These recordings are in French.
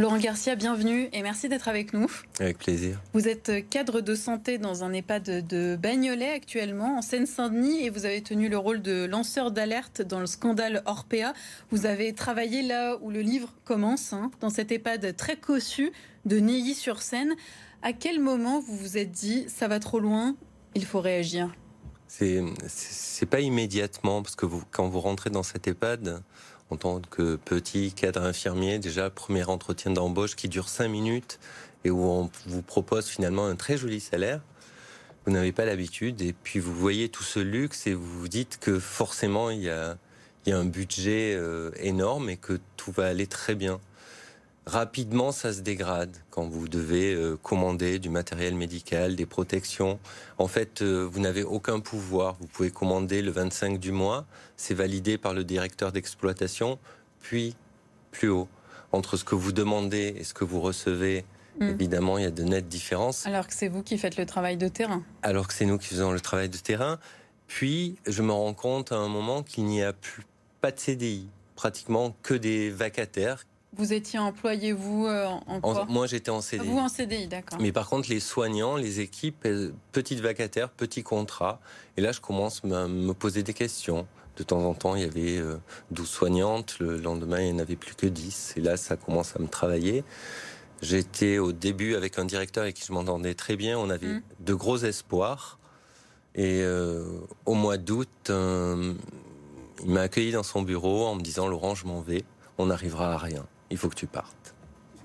Laurent Garcia, bienvenue et merci d'être avec nous. Avec plaisir. Vous êtes cadre de santé dans un EHPAD de Bagnolet actuellement, en Seine-Saint-Denis, et vous avez tenu le rôle de lanceur d'alerte dans le scandale Orpea. Vous avez travaillé là où le livre commence, hein, dans cet EHPAD très cossu de Neuilly-sur-Seine. À quel moment vous vous êtes dit, ça va trop loin, il faut réagir? C'est pas immédiatement, parce que vous, quand vous rentrez dans cet EHPAD, en tant que petit cadre infirmier, déjà premier entretien d'embauche qui dure cinq minutes et où on vous propose finalement un très joli salaire. Vous n'avez pas l'habitude et puis vous voyez tout ce luxe et vous vous dites que forcément il y a, il y a un budget euh, énorme et que tout va aller très bien rapidement, ça se dégrade quand vous devez euh, commander du matériel médical, des protections. En fait, euh, vous n'avez aucun pouvoir. Vous pouvez commander le 25 du mois, c'est validé par le directeur d'exploitation, puis plus haut. Entre ce que vous demandez et ce que vous recevez, hmm. évidemment, il y a de nettes différences. Alors que c'est vous qui faites le travail de terrain. Alors que c'est nous qui faisons le travail de terrain. Puis, je me rends compte à un moment qu'il n'y a plus pas de CDI, pratiquement que des vacataires vous étiez employé, vous, euh, en quoi Moi, j'étais en CDI. Vous, en CDI, d'accord. Mais par contre, les soignants, les équipes, euh, petites vacataires, petits contrats. Et là, je commence à me poser des questions. De temps en temps, il y avait 12 euh, soignantes. Le lendemain, il n'y en avait plus que 10. Et là, ça commence à me travailler. J'étais au début avec un directeur avec qui je m'entendais très bien. On avait mmh. de gros espoirs. Et au mois d'août, il m'a accueilli dans son bureau en me disant Laurent, je m'en vais. On n'arrivera à rien il faut que tu partes.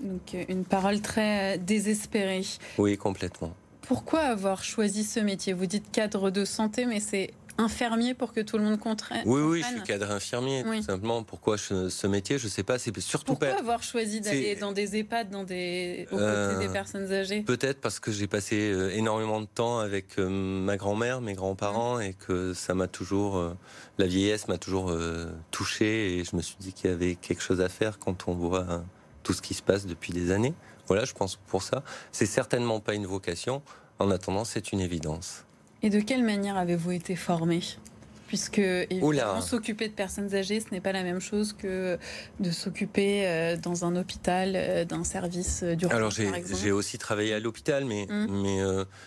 Donc euh, une parole très euh, désespérée. Oui, complètement. Pourquoi avoir choisi ce métier? Vous dites cadre de santé, mais c'est infirmier pour que tout le monde comprenne Oui, oui, je suis cadre infirmier, tout simplement. Pourquoi ce métier Je ne sais pas. C'est surtout Pourquoi avoir choisi d'aller dans des EHPAD, dans des... aux côtés des euh, personnes âgées? Peut-être parce que j'ai passé énormément de temps avec ma grand-mère, mes grands-parents, et que ça m'a toujours... la vieillesse m'a toujours touché, et je me suis dit qu'il y avait quelque chose à faire quand on voit tout ce qui se passe depuis des années. Voilà, je pense pour ça. C'est certainement pas une vocation. En attendant, c'est une évidence. Et de quelle manière avez-vous été formé? Puisque s'occuper de personnes âgées, ce n'est pas la même chose que de s'occuper euh, dans un hôpital euh, d'un service euh, d'urgence. Alors j'ai aussi travaillé à l'hôpital, mais, mmh. mais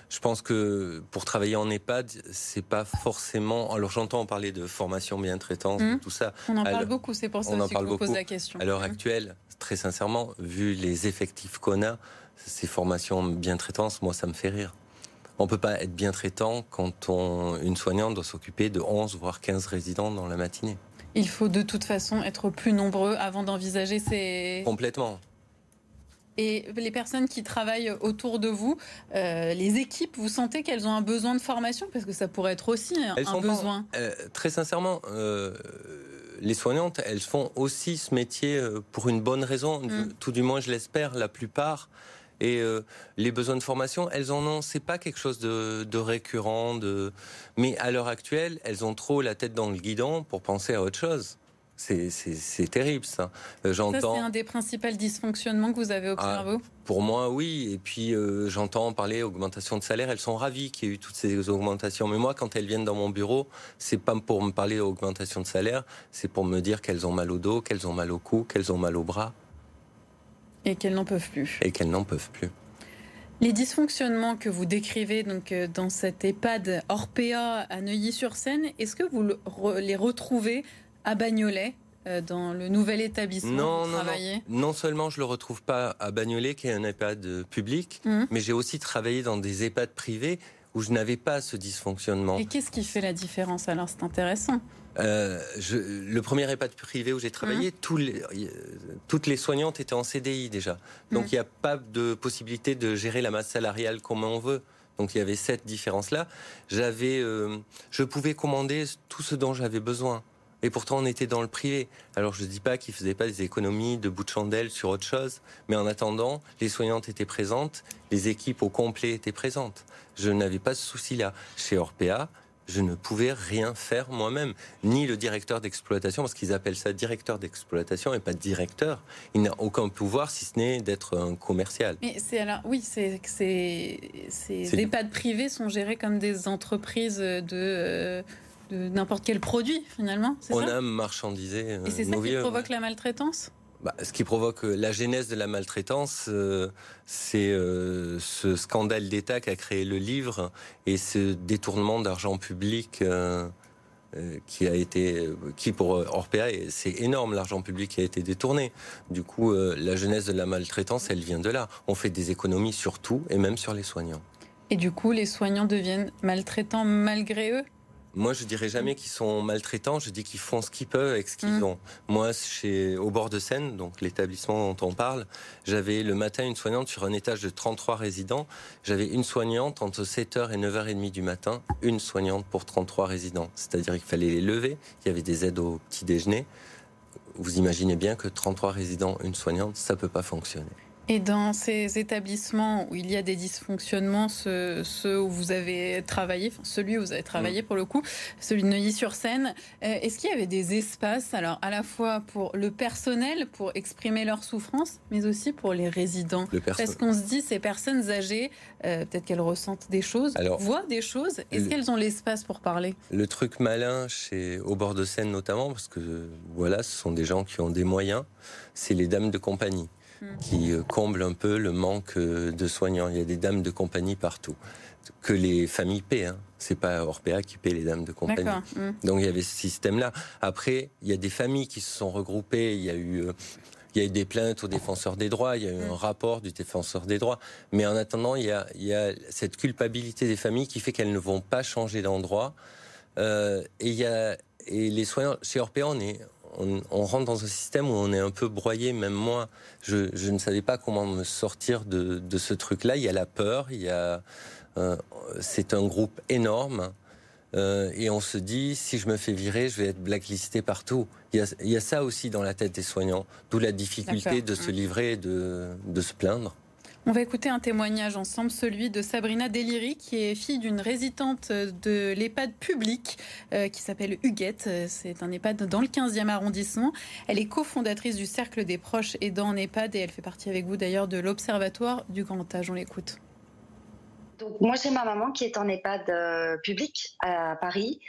je pense que pour travailler en EHPAD, c'est pas forcément. Alors j'entends parler de formation bien traitance, mmh. tout ça. On en parle beaucoup, c'est pour ça que je vous pose la question. À l'heure mmh. actuelle, très sincèrement, vu les effectifs qu'on a, ces formations bien traitance, moi ça me fait rire. On ne peut pas être bien traitant quand on, une soignante doit s'occuper de 11 voire 15 résidents dans la matinée. Il faut de toute façon être plus nombreux avant d'envisager ces... Complètement. Et les personnes qui travaillent autour de vous, euh, les équipes, vous sentez qu'elles ont un besoin de formation? Parce que ça pourrait être aussi un besoin. Euh, très sincèrement, euh, les soignantes, elles font aussi ce métier pour une bonne raison. Mm. Tout du moins, je l'espère, la plupart. Et euh, les besoins de formation, elles en ont, c'est pas quelque chose de, récurrent, de... mais à l'heure actuelle, elles ont trop la tête dans le guidon pour penser à autre chose. C'est terrible ça. Euh, j'entends. C'est un des principaux dysfonctionnements que vous avez observé. Ah, pour moi, oui. Et puis euh, j'entends parler augmentation de salaire. Elles sont ravies qu'il y ait eu toutes ces augmentations. Mais moi, quand elles viennent dans mon bureau, c'est pas pour me parler d'augmentation de salaire, c'est pour me dire qu'elles ont mal au dos, qu'elles ont mal au cou, qu'elles ont mal au bras. Et qu'elles n'en peuvent plus. Et qu'elles n'en peuvent plus. Les dysfonctionnements que vous décrivez donc euh, dans cette EHPAD Orpea à Neuilly-sur-Seine, est-ce que vous les retrouvez à Bagnolet euh, dans le nouvel établissement non, non, non, non. seulement je le retrouve pas à Bagnolet, qui est un EHPAD public, mmh. mais j'ai aussi travaillé dans des EHPAD privés où je n'avais pas ce dysfonctionnement. Et qu'est-ce qui fait la différence? Alors C'est intéressant. Euh, le premier EHPAD privé où j'ai travaillé, mmh. toutes les soignantes étaient en CDI déjà. Donc mmh. il n'y a pas de possibilité de gérer la masse salariale comme on veut. Donc il y avait cette différence-là. J'avais, euh, je pouvais commander tout ce dont j'avais besoin. Et pourtant, on était dans le privé. Alors, je ne dis pas qu'ils ne faisaient pas des économies de bout de chandelle sur autre chose, mais en attendant, les soignantes étaient présentes, les équipes au complet étaient présentes. Je n'avais pas ce souci-là. Chez Orpea, je ne pouvais rien faire moi-même, ni le directeur d'exploitation, parce qu'ils appellent ça directeur d'exploitation et pas directeur. Il n'a aucun pouvoir si ce n'est d'être un commercial. Mais c'est alors, oui, c'est que ces, EHPAD privés sont gérés comme des entreprises de. de n'importe quel produit finalement. On a marchandisé. et c'est ça qui provoque la maltraitance? Bah, ce qui provoque euh, la genèse de la maltraitance, euh, c'est euh, ce scandale d'État qui a créé le livre et ce détournement d'argent public qui a été, qui pour Orpea, c'est énorme l'argent public qui a été détourné. Du coup, la genèse de la maltraitance, elle vient de là. On fait des économies sur tout et même sur les soignants. Et du coup, les soignants deviennent maltraitants malgré eux? Moi, je dirais jamais qu'ils sont maltraitants. Je dis qu'ils font ce qu'ils peuvent avec ce qu'ils mmh. ont. Moi, chez au bord de Seine, donc l'établissement dont on parle, j'avais le matin une soignante sur un étage de 33 résidents. J'avais une soignante entre 7h et 9h30 du matin, une soignante pour 33 résidents. C'est-à-dire qu'il fallait les lever. Il y avait des aides au petit déjeuner. Vous imaginez bien que 33 résidents, une soignante, ça peut pas fonctionner. Et dans ces établissements où il y a des dysfonctionnements, ceux, où vous avez travaillé, enfin celui où vous avez travaillé mm. pour le coup, celui de Neuilly-sur-Seine, euh, est-ce qu'il y avait des espaces, alors à la fois pour le personnel, pour exprimer leur souffrance, mais aussi pour les résidents? Parce qu'on se dit, ces personnes âgées, euh, peut-être qu'elles ressentent des choses, voient des choses, est-ce qu'elles ont l'espace pour parler? Le truc malin, chez, au bord de Seine notamment, parce que voilà, ce sont des gens qui ont des moyens, c'est les dames de compagnie qui euh, comble un peu le manque euh, de soignants. Il y a des dames de compagnie partout. Que les familles paient, hein. c'est pas Orpea qui paie les dames de compagnie. Mm. Donc il y avait ce système-là. Après, il y a des familles qui se sont regroupées. Il y a eu euh, il y a eu des plaintes aux défenseurs des droits, il y a eu un mm. rapport du défenseur des droits. Mais en attendant, il y a, il y a cette culpabilité des familles qui fait qu'elles ne vont pas changer d'endroit. et il y a et les soignants chez Orpea, on est on, rentre dans un système où on est un peu broyé. Même moi, je, ne savais pas comment me sortir de, ce truc-là. Il y a la peur, il y a, euh, c'est un groupe énorme. Euh, et on se dit, si je me fais virer, je vais être blacklisté partout. Il y a, ça aussi dans la tête des soignants, d'où la difficulté de se mmh. livrer et de se plaindre. On va écouter un témoignage ensemble, celui de Sabrina Deliri, qui est fille d'une résidente de l'EHPAD public euh, qui s'appelle Huguette. C'est un EHPAD dans le 15e arrondissement. Elle est cofondatrice du Cercle des proches aidants en EHPAD et elle fait partie avec vous d'ailleurs de l'Observatoire du grand âge. On l'écoute. Donc, moi, j'ai ma maman qui est en EHPAD euh, public à Paris.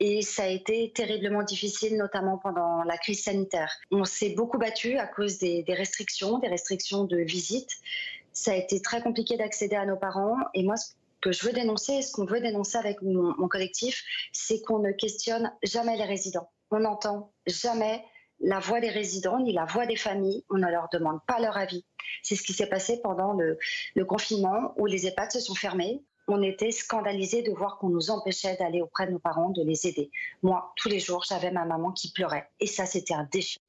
Et ça a été terriblement difficile, notamment pendant la crise sanitaire. On s'est beaucoup battu à cause des, des restrictions, des restrictions de visite ça a été très compliqué d'accéder à nos parents. Et moi, ce que je veux dénoncer, ce qu'on veut dénoncer avec mon, collectif, c'est qu'on ne questionne jamais les résidents. On n'entend jamais la voix des résidents ni la voix des familles. On ne leur demande pas leur avis. C'est ce qui s'est passé pendant le, confinement où les EHPAD se sont fermés. On était scandalisés de voir qu'on nous empêchait d'aller auprès de nos parents, de les aider. Moi, tous les jours, j'avais ma maman qui pleurait. Et ça, c'était un défi.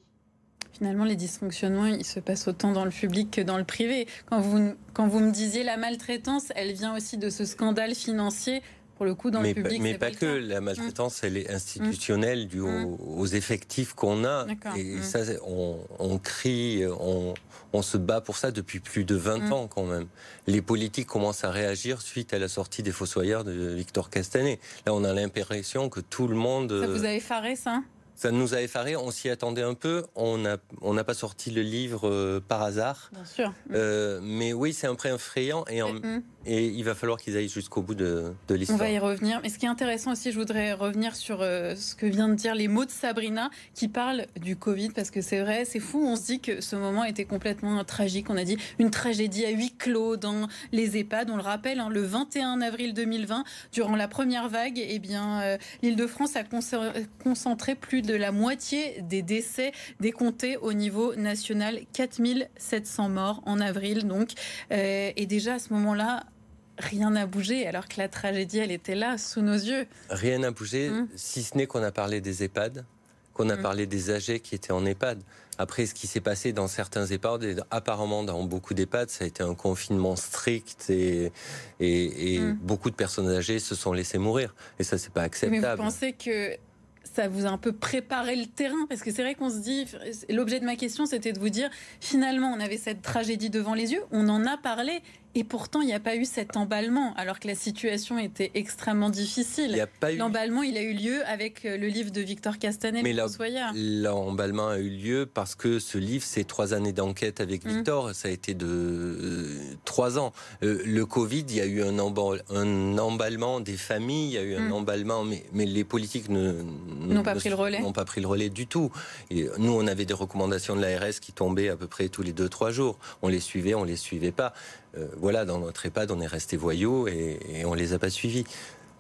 Finalement, les dysfonctionnements, ils se passent autant dans le public que dans le privé. Quand vous, quand vous me disiez la maltraitance, elle vient aussi de ce scandale financier pour le coup, dans mais le public, mais pas, que. La maltraitance, elle est institutionnelle due mmh. aux, effectifs qu'on a. Et mmh. ça, on, crie, on, se bat pour ça depuis plus de 20 mmh. ans quand même. Les politiques commencent à réagir suite à la sortie des Fossoyeurs de Victor Castanet. Là, on a l'impression que tout le monde. Ça vous a effaré, ça? Ça nous a effaré, on s'y attendait un peu. On n'a on pas sorti le livre euh, par hasard. Bien sûr. Euh, mais oui, c'est un prêt effrayant et, et il va falloir qu'ils aillent jusqu'au bout de, de l'histoire. On va y revenir. Mais ce qui est intéressant aussi, je voudrais revenir sur euh, ce que vient de dire les mots de Sabrina qui parle du Covid parce que c'est vrai, c'est fou. On se dit que ce moment était complètement tragique. On a dit une tragédie à huis clos dans les EHPAD. On le rappelle, hein, le 21 avril 2020, durant la première vague, eh bien, l'Île-de-France a concentré plus de la moitié des décès décomptés au niveau national. 4700 morts en avril, donc. Euh, et déjà à ce moment-là, rien n'a bougé, alors que la tragédie, elle était là, sous nos yeux. Rien n'a bougé, hum. si ce n'est qu'on a parlé des EHPAD, qu'on a hum. parlé des âgés qui étaient en EHPAD. Après, ce qui s'est passé dans certains EHPAD, et apparemment dans beaucoup d'EHPAD, ça a été un confinement strict et, et, hum. beaucoup de personnes âgées se sont laissées mourir. Et ça, c'est pas acceptable. Mais vous pensez que ça vous a un peu préparé le terrain? Parce que c'est vrai qu'on se dit, l'objet de ma question, c'était de vous dire, finalement, on avait cette tragédie devant les yeux, on en a parlé, Et pourtant, il n'y a pas eu cet emballement, alors que la situation était extrêmement difficile. L'emballement, il a eu lieu avec euh, le livre de Victor Castanet, Mais l'emballement a eu lieu parce que ce livre, c'est trois années d'enquête avec mmh. Victor. Ça a été de euh, trois ans. Euh, le Covid, il y a eu un, emballement des familles, il y a eu un mmh. emballement, mais, mais, les politiques n'ont pas pris le relais. N'ont pas pris le relais du tout. Et nous, on avait des recommandations de l'ARS qui tombaient à peu près tous les deux trois jours. On les suivait, on les suivait pas. Euh, voilà, dans notre EHPAD, on est resté voyous et, et on les a pas suivis.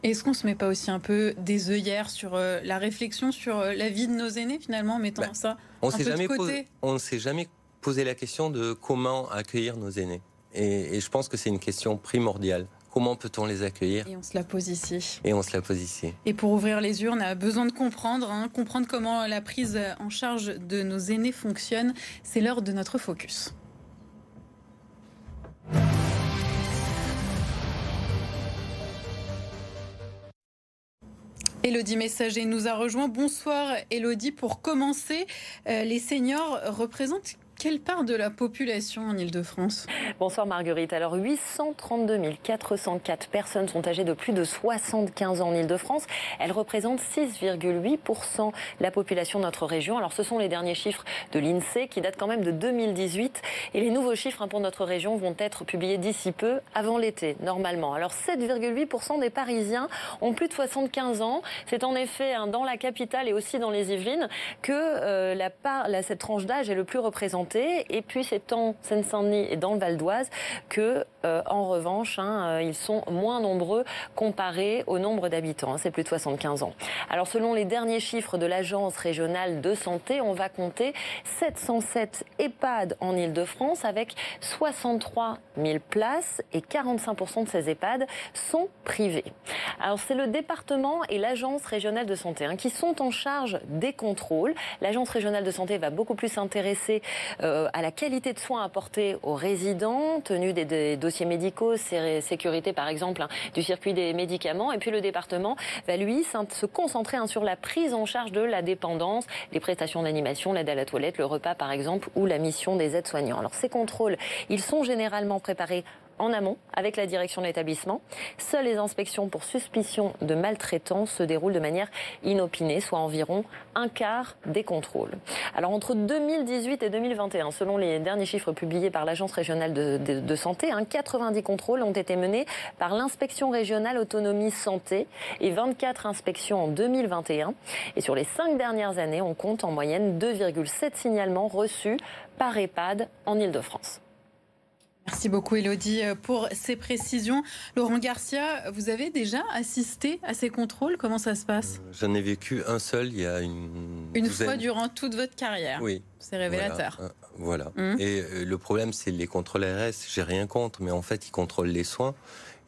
Est-ce qu'on se met pas aussi un peu des œillères sur euh, la réflexion sur euh, la vie de nos aînés finalement, en mettant bah, ça on un peu jamais de côté? On ne s'est jamais posé la question de comment accueillir nos aînés. Et, je pense que c'est une question primordiale. Comment peut-on les accueillir? Et on se la pose ici. Et on se la pose ici. Et pour ouvrir les yeux, on a besoin de comprendre, hein, comprendre comment la prise en charge de nos aînés fonctionne. C'est l'heure de notre focus. Elodie Messager nous a rejoint. Bonsoir Elodie. Pour commencer, euh, les seniors représentent quelle part de la population en Ile-de-France Bonsoir Marguerite. Alors 832 404 personnes sont âgées de plus de 75 ans en Ile-de-France. Elles représentent 6,8% de la population de notre région. Alors ce sont les derniers chiffres de l'INSEE qui datent quand même de 2018. Et les nouveaux chiffres hein, pour notre région vont être publiés d'ici peu, avant l'été, normalement. Alors 7,8% des Parisiens ont plus de 75 ans. C'est en effet hein, dans la capitale et aussi dans les Yvelines que euh, cette tranche d'âge est le plus représentée et puis c'est en Seine-Saint-Denis et dans le Val d'Oise que, euh, en revanche, hein, euh, ils sont moins nombreux comparés au nombre d'habitants. Hein, c'est plus de 75 ans. Alors selon les derniers chiffres de l'Agence régionale de santé, on va compter 707 EHPAD en Ile-de-France avec 63 000 places et 45% de ces EHPAD sont privés. Alors c'est le département et l'Agence régionale de santé hein, qui sont en charge des contrôles. L'Agence régionale de santé va beaucoup plus s'intéresser euh, à la qualité de soins apportés aux résidents, tenue des, dossiers médicaux, sécurité par exemple hein, du circuit des médicaments. Et puis le département va lui se concentrer hein, sur la prise en charge de la dépendance, les prestations d'animation, l'aide à la toilette, le repas par exemple, ou la mission des aides-soignants. Alors ces contrôles, ils sont généralement préparés en amont avec la direction de l'établissement. Seules les inspections pour suspicion de maltraitance se déroulent de manière inopinée, soit environ un quart des contrôles. Alors entre 2018 et 2021, selon les derniers chiffres publiés par l'Agence régionale de, santé, 90 hein, contrôles ont été menés par l'inspection régionale autonomie santé et 24 inspections en 2021. Et sur les cinq dernières années, on compte en moyenne 2,7 signalements reçus par EHPAD en Ile-de-France. Merci beaucoup Elodie euh, pour ces précisions. Laurent Garcia, vous avez déjà assisté à ces contrôles? Comment ça se passe? Euh, J'en ai vécu un seul il y a une Une fois durant toute votre carrière Oui. C'est révélateur. Voilà. Euh, hum. Et le problème, c'est les contrôles RS. J'ai rien contre, mais en fait, ils contrôlent les soins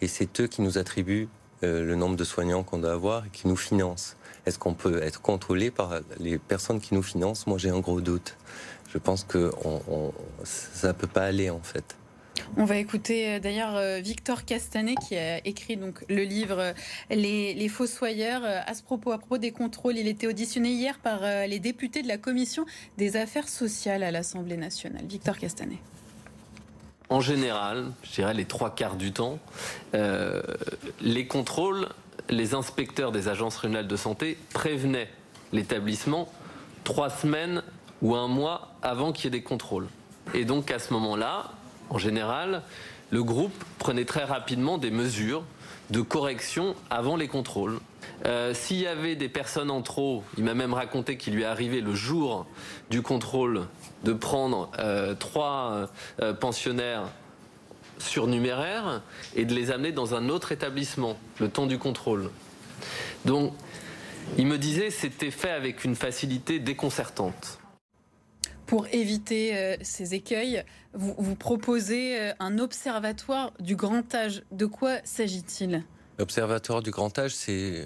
et c'est eux qui nous attribuent le nombre de soignants qu'on doit avoir et qui nous financent. Est-ce qu'on peut être contrôlé par les personnes qui nous financent? Moi, j'ai un gros doute. Je pense que on, ça peut pas aller en fait. On va écouter euh, d'ailleurs euh, Victor Castanet qui a écrit donc le livre euh, Les, les Fossoyeurs. À ce propos, à propos des contrôles, il était auditionné hier par les députés de la commission des affaires sociales à l'Assemblée nationale. Victor Castanet. En général, je dirais les trois quarts du temps, les contrôles, les inspecteurs des agences régionales de santé prévenaient l'établissement trois semaines ou un mois avant qu'il y ait des contrôles. Et donc à ce moment-là, en général, le groupe prenait très rapidement des mesures de correction avant les contrôles. Euh, s'il y avait des personnes en trop, il m'a même raconté qu'il lui est arrivé le jour du contrôle de prendre euh, trois euh, pensionnaires surnuméraires et de les amener dans un autre établissement le temps du contrôle. Donc, il me disait c'était fait avec une facilité déconcertante. Pour éviter euh, ces écueils, vous, proposez euh, un observatoire du grand âge. De quoi s'agit-il? L'observatoire du grand âge, c'est euh,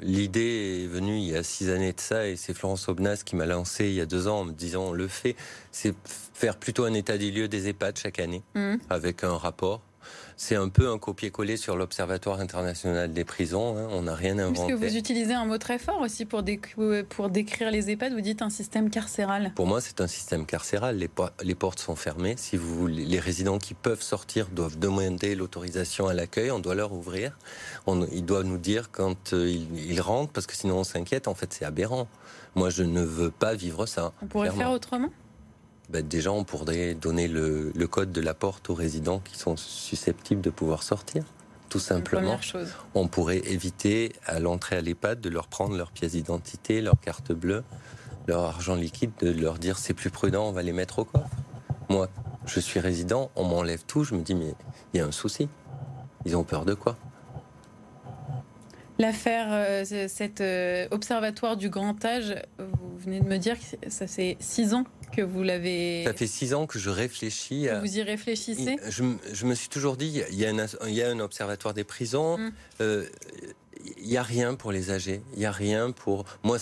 l'idée est venue il y a six années de ça et c'est Florence Obnas qui m'a lancé il y a deux ans en me disant on le fait. C'est faire plutôt un état des lieux des EHPAD chaque année mmh. avec un rapport c'est un peu un copier-coller sur l'Observatoire international des prisons. Hein. On n'a rien inventé. Parce que vous utilisez un mot très fort aussi pour, pour décrire les EHPAD. Vous dites un système carcéral. Pour moi, c'est un système carcéral. Les, les, portes sont fermées. Si vous, les résidents qui peuvent sortir doivent demander l'autorisation à l'accueil. On doit leur ouvrir. On, ils doivent nous dire quand euh, ils, rentrent, parce que sinon on s'inquiète. En fait, c'est aberrant. Moi, je ne veux pas vivre ça. On pourrait faire autrement? Ben déjà, on pourrait donner le, code de la porte aux résidents qui sont susceptibles de pouvoir sortir. Tout simplement. Chose. On pourrait éviter à l'entrée à l'EHPAD de leur prendre leur pièce d'identité, leur carte bleue, leur argent liquide, de leur dire c'est plus prudent, on va les mettre au coffre. Moi, je suis résident, on m'enlève tout, je me dis mais il y a un souci. Ils ont peur de quoi? L'affaire, euh, cet euh, observatoire du grand âge, vous venez de me dire que ça fait six ans que vous l'avez. Ça fait six ans que je réfléchis. À... Vous y réfléchissez? Je, je, me suis toujours dit, il y a un, il y a un observatoire des prisons. Hum. Euh, il n'y a rien pour les âgés. Il n'y a rien pour. Moi,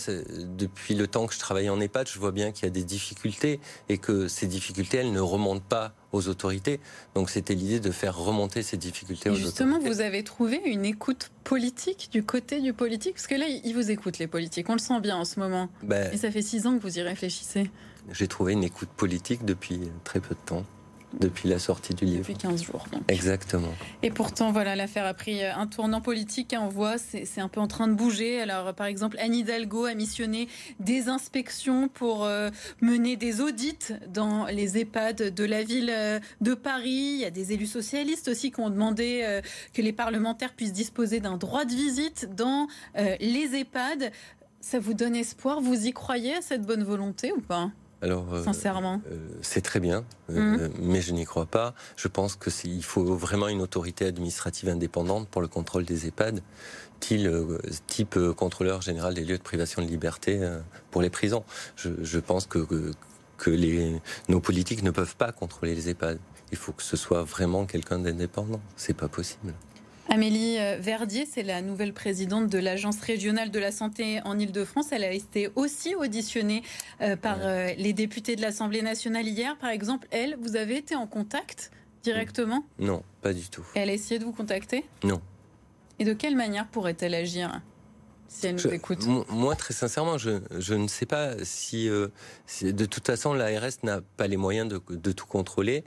depuis le temps que je travaille en EHPAD, je vois bien qu'il y a des difficultés et que ces difficultés, elles ne remontent pas aux autorités. Donc, c'était l'idée de faire remonter ces difficultés aux justement, autorités. Justement, vous avez trouvé une écoute politique du côté du politique? Parce que là, ils vous écoutent, les politiques. On le sent bien en ce moment. Ben et ça fait six ans que vous y réfléchissez. J'ai trouvé une écoute politique depuis très peu de temps depuis la sortie du livre. Depuis 15 jours. Exactement. Et pourtant, voilà, l'affaire a pris euh, un tournant politique. Hein, on voit, c'est un peu en train de bouger. Alors, par exemple, Anne Hidalgo a missionné des inspections pour euh, mener des audits dans les EHPAD de la ville euh, de Paris. Il y a des élus socialistes aussi qui ont demandé que les parlementaires puissent disposer d'un droit de visite dans les EHPAD. Ça vous donne espoir? Vous y croyez à cette bonne volonté ou pas? Alors, euh, Sincèrement. Euh, c'est très bien, euh, mmh. mais je n'y crois pas. Je pense qu'il faut vraiment une autorité administrative indépendante pour le contrôle des EHPAD, type, contrôleur général des lieux de privation de liberté pour les prisons. Je, pense que, que, les, nos politiques ne peuvent pas contrôler les EHPAD. Il faut que ce soit vraiment quelqu'un d'indépendant. C'est pas possible. Amélie euh, Verdier, c'est la nouvelle présidente de l'Agence régionale de la santé en Ile-de-France. Elle a été aussi auditionnée euh, par euh, les députés de l'Assemblée nationale hier. Par exemple, elle, vous avez été en contact directement? Non, pas du tout. elle a essayé de vous contacter? Non. Et de quelle manière pourrait-elle agir si elle nous écoute? Moi, très sincèrement, je, ne sais pas si, De toute façon, l'ARS n'a pas les moyens de, tout contrôler.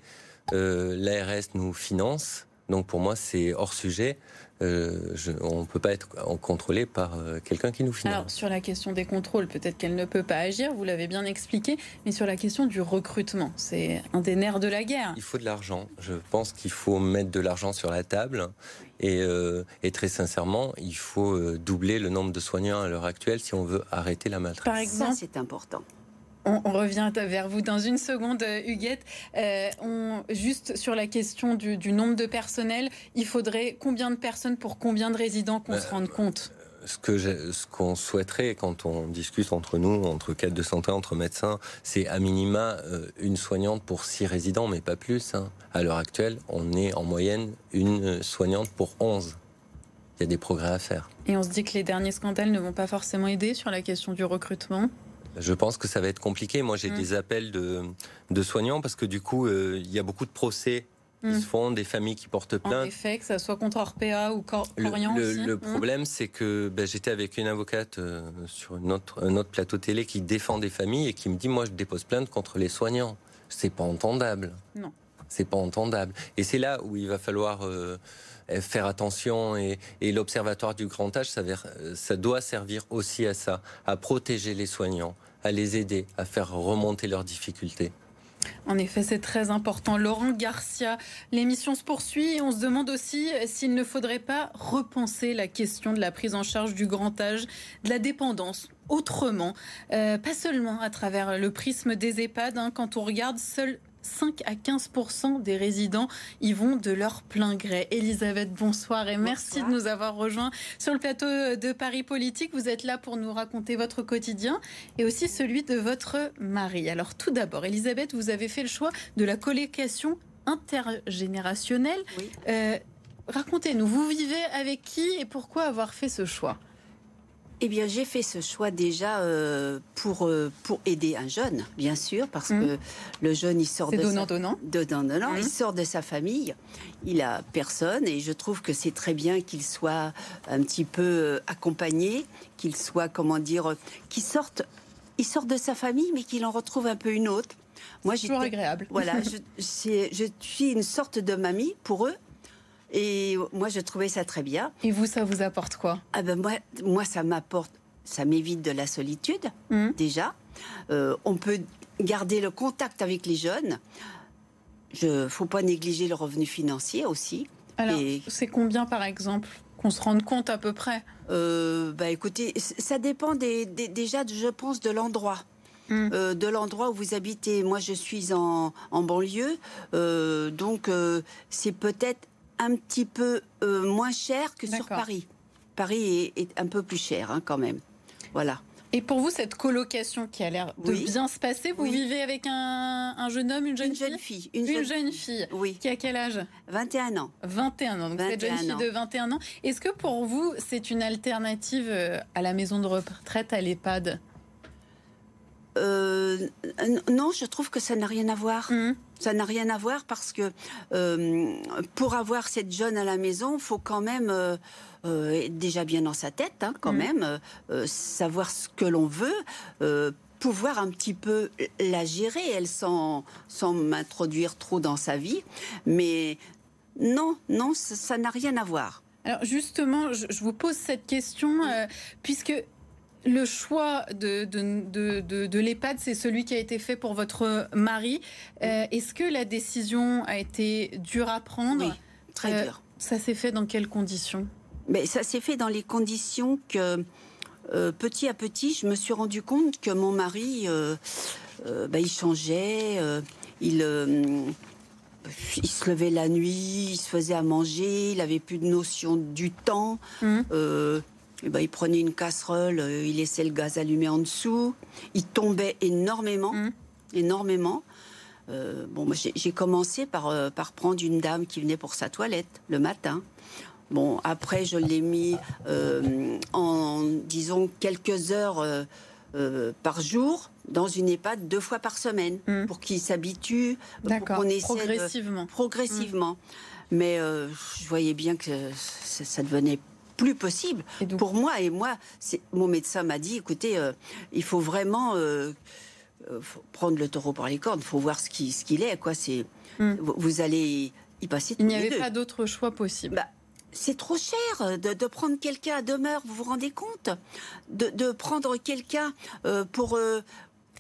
L'ARS nous finance. Donc pour moi, c'est hors sujet. Euh, on ne peut pas être contrôlé par euh, quelqu'un qui nous finance. Alors sur la question des contrôles, peut-être qu'elle ne peut pas agir, vous l'avez bien expliqué, mais sur la question du recrutement, c'est un des nerfs de la guerre. Il faut de l'argent. Je pense qu'il faut mettre de l'argent sur la table et, euh, et, très sincèrement, il faut doubler le nombre de soignants à l'heure actuelle si on veut arrêter la maltraitance. Par exemple, c'est important. On, revient vers vous dans une seconde, euh, Huguette. Euh, on, juste sur la question du, nombre de personnel, il faudrait combien de personnes pour combien de résidents qu'on bah, se rende compte? ce que ce qu'on souhaiterait quand on discute entre nous, entre cadres de santé, entre médecins, c'est à minima euh, une soignante pour six résidents, mais pas plus. Hein. À l'heure actuelle, on est en moyenne une soignante pour 11. Il y a des progrès à faire. Et on se dit que les derniers scandales ne vont pas forcément aider sur la question du recrutement? Je pense que ça va être compliqué. Moi, j'ai mm. des appels de, de, soignants parce que du coup, euh, il y a beaucoup de procès qui mm. se font, des familles qui portent plainte. En effet, que ça soit contre Orpea ou Corian Le, le, mm. problème, c'est que ben, j'étais avec une avocate euh, sur une autre, un autre plateau télé qui défend des familles et qui me dit, moi, je dépose plainte contre les soignants. C'est pas entendable. Non. C'est pas entendable. Et c'est là où il va falloir... Euh, faire attention et, l'Observatoire du grand âge, ça, ça doit servir aussi à ça, à protéger les soignants, à les aider, à faire remonter leurs difficultés. En effet, c'est très important. Laurent Garcia, l'émission se poursuit et on se demande aussi s'il ne faudrait pas repenser la question de la prise en charge du grand âge, de la dépendance autrement, euh, pas seulement à travers le prisme des EHPAD. Hein. quand on regarde, seuls 5 à 15% des résidents y vont de leur plein gré. Elisabeth, bonsoir et merci de nous avoir rejoints sur le plateau de Paris Politique. Vous êtes là pour nous raconter votre quotidien et aussi celui de votre mari. Alors tout d'abord, Elisabeth, vous avez fait le choix de la colocation intergénérationnelle. Euh, racontez-nous, vous vivez avec qui et pourquoi avoir fait ce choix? Eh bien, j'ai fait ce choix déjà euh, pour, euh, pour aider un jeune, bien sûr, parce Mmh. que le jeune, il sort de donnant, sa, donnant. donnant, donnant, Mmh. il sort de sa famille, il a personne, et je trouve que c'est très bien qu'il soit un petit peu euh, accompagné, qu'il soit, comment dire, qu'il sorte, il sort de sa famille, mais qu'il en retrouve un peu une autre. Moi, Toujours agréable. voilà, je, je suis une sorte de mamie pour eux. Et moi, je trouvais ça très bien. Et vous, ça vous apporte quoi? Ah ben moi, moi, ça m'apporte, ça m'évite de la solitude Mmh. déjà. Euh, on peut garder le contact avec les jeunes. Je, faut pas négliger le revenu financier aussi. Alors, Et- c'est combien par exemple Qu'on se rende compte à peu près? Euh, bah écoutez, ça dépend des, des- déjà, je pense, de l'endroit. Mm. Euh, de l'endroit où vous habitez. Moi, je suis en, en banlieue, euh, donc euh, c'est peut-être un petit peu euh, moins cher que sur. Paris. Paris est, est un peu plus cher, hein, quand même. Voilà. Et pour vous, cette colocation qui a l'air de Oui. bien se passer, vous Oui. vivez avec un, un jeune homme, une jeune Une fille jeune fille. Une, jeune- jeune fille. Oui, Qui a quel âge? 21 ans. 21 ans. Donc cette jeune 21 fille ans. de 21 ans. Est-ce que pour vous, c'est une alternative euh, à la maison de retraite, à l'EHPAD? Euh, non, je trouve que ça n'a rien à voir. Mmh. Ça n'a rien à voir parce que euh, pour avoir cette jeune à la maison, il faut quand même euh, être déjà bien dans sa tête, hein, quand Mhm. même, savoir ce que l'on veut. pouvoir un petit peu la gérer, elle sans, sans m'introduire trop dans sa vie. Mais non, non, ça n'a rien à voir. Alors justement, je, je vous pose cette question euh, puisque le choix de, de, de, de- de l'EHPAD, c'est celui qui a été fait pour votre mari. Euh, Est-ce que la décision a été dure à prendre Oui, très Euh, dur. Ça s'est fait dans quelles conditions? Mais ça s'est fait dans les conditions que, euh, petit à petit, je me suis rendu compte que mon mari, euh, bah, il changeait, il, il se levait la nuit, il se faisait à manger, il avait plus de notion du temps. Euh, et ben, il prenait une casserole, euh, il laissait le gaz allumé en dessous. Il tombait énormément, Mhm. énormément. Euh, bon, moi, j'ai commencé par, euh, par prendre une dame qui venait pour sa toilette le matin. Bon, après, je l'ai mis en, disons, quelques heures par jour dans une EHPAD deux fois par semaine Mhm. pour qu'il s'habitue, pour D'accord, qu'on essaie de- progressivement. progressivement. Mais euh, je voyais bien que ça, ça devenait plus possible donc- pour moi. Et moi, mon médecin m'a dit, écoutez, euh, il faut vraiment euh, euh, faut prendre le taureau par les cornes. Il faut voir ce qu'il ce qu'il est. Quoi. C'est, Mm. vous, vous allez y passer Il n'y avait deux. pas d'autre choix possible. Bah, c'est trop cher de, de prendre quelqu'un à demeure, vous vous rendez compte? De, de prendre quelqu'un euh, pour... euh,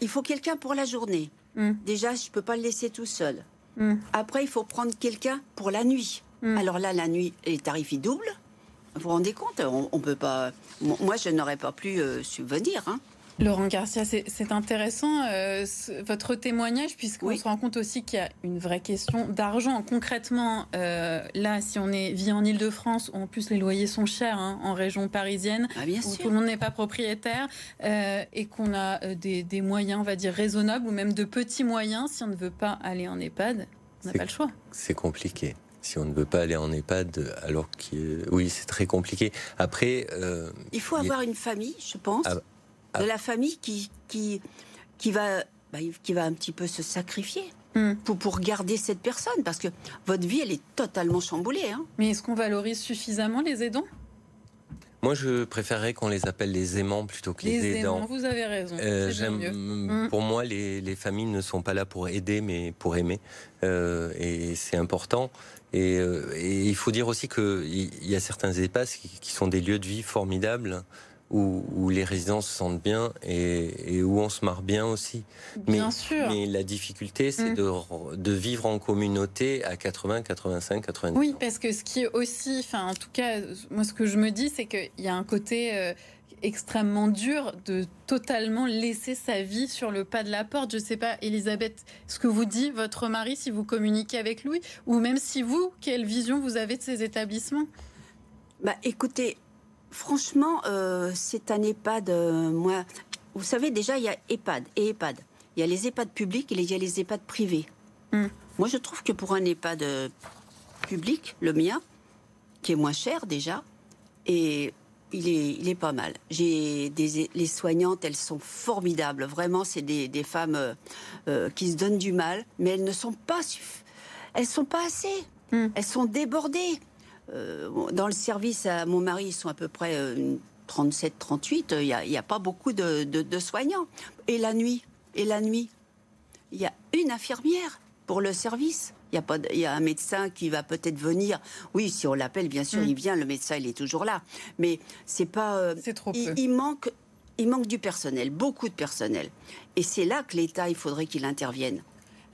il faut quelqu'un pour la journée. Mm. Déjà, je ne peux pas le laisser tout seul. Mm. Après, il faut prendre quelqu'un pour la nuit. Mm. Alors là, la nuit, les tarifs, ils doublent. Vous vous rendez compte on, on peut pas... Moi, je n'aurais pas pu euh, subvenir. hein. Laurent Garcia, c'est intéressant euh, ce- votre témoignage puisqu'on Oui. se rend compte aussi qu'il y a une vraie question d'argent. Concrètement, euh, là, si on est vit en Ile-de-France, où en plus les loyers sont chers, hein, en région parisienne, Ah, bien où sûr. tout le monde n'est pas propriétaire euh, et qu'on a des, des moyens, on va dire raisonnables ou même de petits moyens, si on ne veut pas aller en EHPAD, on n'a pas le choix. C'est compliqué. Si on ne veut pas aller en EHPAD, alors que oui, c'est très compliqué. Après, euh, Il faut il avoir une famille, je pense, Ah, ah. de la famille qui, qui, qui, va, bah, qui va un petit peu se sacrifier Hmm. pour, pour garder cette personne, parce que votre vie, elle est totalement chamboulée. hein. Mais est-ce qu'on valorise suffisamment les aidants? Moi, je préférerais qu'on les appelle les aimants plutôt que les, aidants. aidants, vous avez raison. Euh, mieux. Mm. Pour moi, les, les familles ne sont pas là pour aider, mais pour aimer. Euh, et c'est important. Et, euh, et il faut dire aussi qu'il y a certains EHPAD qui, sont des lieux de vie formidables, où, où les résidents se sentent bien et, et où on se marre bien aussi. Bien mais, sûr. Mais la difficulté, c'est Mm. de, de vivre en communauté à 80, 85, 90 Oui, parce que ce qui est aussi, enfin, en tout cas, moi, ce que je me dis, c'est qu'il y a un côté euh, extrêmement dur de totalement laisser sa vie sur le pas de la porte. Je sais pas, Elisabeth, ce que vous dit votre mari si vous communiquez avec lui, ou même si vous, quelle vision vous avez de ces établissements? Bah, écoutez, franchement, euh, c'est un EHPAD. euh, moi, vous savez, déjà, il y a EHPAD et EHPAD. Il y a les EHPAD publics et il y a les EHPAD privés. Hmm. Moi, je trouve que pour un EHPAD euh, public, le mien, qui est moins cher déjà, et il est, il est pas mal. J'ai des les soignantes, elles sont formidables. Vraiment, c'est des, des femmes euh, euh, qui se donnent du mal, mais elles ne sont pas elles sont pas assez. Hmm. Elles sont débordées. Euh, dans le service à mon mari, ils sont à peu près 37, 38. Il n'y a, y a, pas beaucoup de, de, soignants. Et la nuit, et la nuit, il y a une infirmière pour le service. Il y a, pas, il y a un médecin qui va peut-être venir. Oui, si on l'appelle, bien sûr, il mm. vient. Le médecin, il est toujours là. Mais c'est pas. Euh, c'est trop il, il, manque, il manque du personnel, beaucoup de personnel. Et c'est là que l'État, il faudrait qu'il intervienne.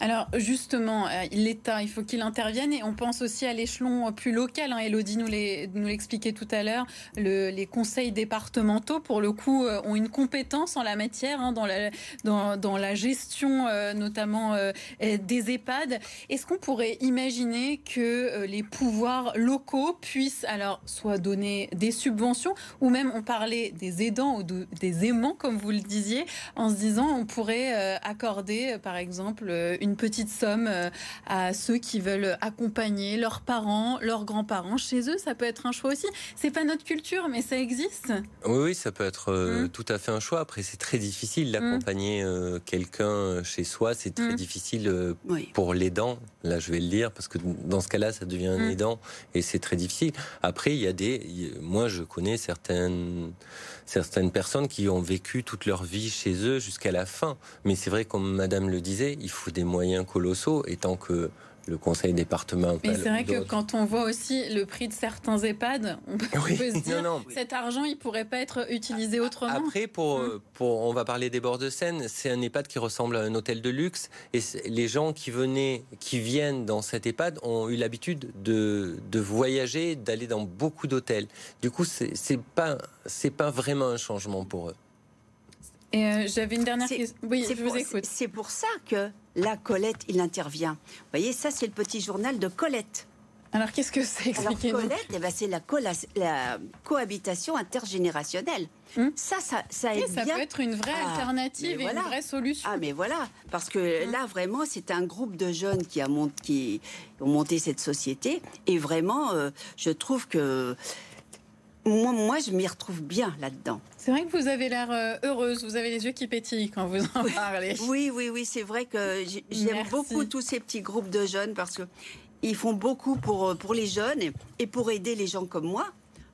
Alors justement, euh, l'État, il faut qu'il intervienne et on pense aussi à l'échelon plus local. Hein. Elodie nous l'expliquait tout à l'heure. les conseils départementaux, pour le coup, euh, ont une compétence en la matière, hein, dans, la, gestion euh, notamment des EHPAD. Est-ce qu'on pourrait imaginer que les pouvoirs locaux puissent alors soit donner des subventions ou même on parlait des aidants ou des aimants, comme vous le disiez, en se disant on pourrait accorder par exemple petite somme euh, à ceux qui veulent accompagner leurs parents, leurs grands-parents chez eux. Ça peut être un choix aussi. C'est pas notre culture, mais ça existe. Oui, oui ça peut être euh, mmh. tout à fait un choix. Après, c'est très difficile d'accompagner mmh. euh, quelqu'un chez soi. C'est très mmh. difficile pour l'aidant. Là, je vais le dire parce que dans ce cas-là, ça devient un aidant et c'est très difficile. Après, il y a des. Moi, je connais certaines certaines personnes qui ont vécu toute leur vie chez eux jusqu'à la fin. Mais c'est vrai, comme Madame le disait, il faut des moyens colossaux, et tant que le conseil départemental. Mais c'est vrai que quand on voit aussi le prix de certains EHPAD, on peut, se dire non, cet argent, il pourrait pas être utilisé autrement. Après, pour, hum. pour, on va parler des bords de Seine, c'est un EHPAD qui ressemble à un hôtel de luxe, et les gens qui venaient, qui viennent dans cet EHPAD ont eu l'habitude de, de voyager, d'aller dans beaucoup d'hôtels. Du coup, c'est pas c'est pas vraiment un changement pour eux. Et euh, j'avais une dernière question. Oui, je vous écoute. C'est pour ça que la Colette, il intervient. Vous voyez, ça, c'est le petit journal de Colette. Alors, qu'est-ce que c'est Colette, eh ben, c'est la, la, cohabitation intergénérationnelle. Hmm. Ça, ça, ça, ça peut être une vraie ah, alternative et une vraie solution. Ah, mais voilà, parce que hmm. là, vraiment, c'est un groupe de jeunes qui, a qui ont monté cette société. Et vraiment, euh, je trouve que moi, moi, je m'y retrouve bien là-dedans. C'est vrai que vous avez l'air euh, heureuse, vous avez les yeux qui pétillent quand vous en parlez. Oui, oui, oui, c'est vrai que j'aime beaucoup tous ces petits groupes de jeunes parce que ils font beaucoup pour, euh, pour les jeunes et pour aider les gens comme moi.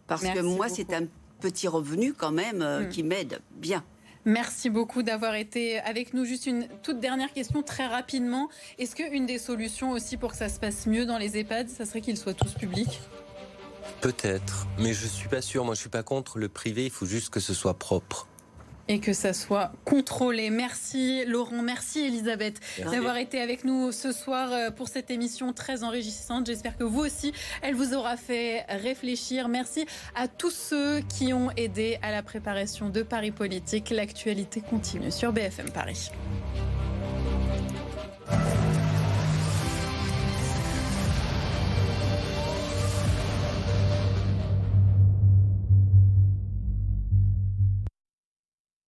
Parce que moi, c'est un petit revenu quand même euh, hmm. qui m'aide bien. Merci beaucoup d'avoir été avec nous. Juste une toute dernière question très rapidement. Est-ce qu'une des solutions aussi pour que ça se passe mieux dans les EHPAD, ça serait qu'ils soient tous publics? Peut-être, mais je suis pas sûr. Moi, je suis pas contre le privé. Il faut juste que ce soit propre et que ça soit contrôlé. Merci Laurent, merci Elisabeth d'avoir été avec nous ce soir euh, pour cette émission très enrichissante. J'espère que vous aussi, elle vous aura fait réfléchir. Merci à tous ceux qui ont aidé à la préparation de Paris Politique. L'actualité continue sur BFM Paris.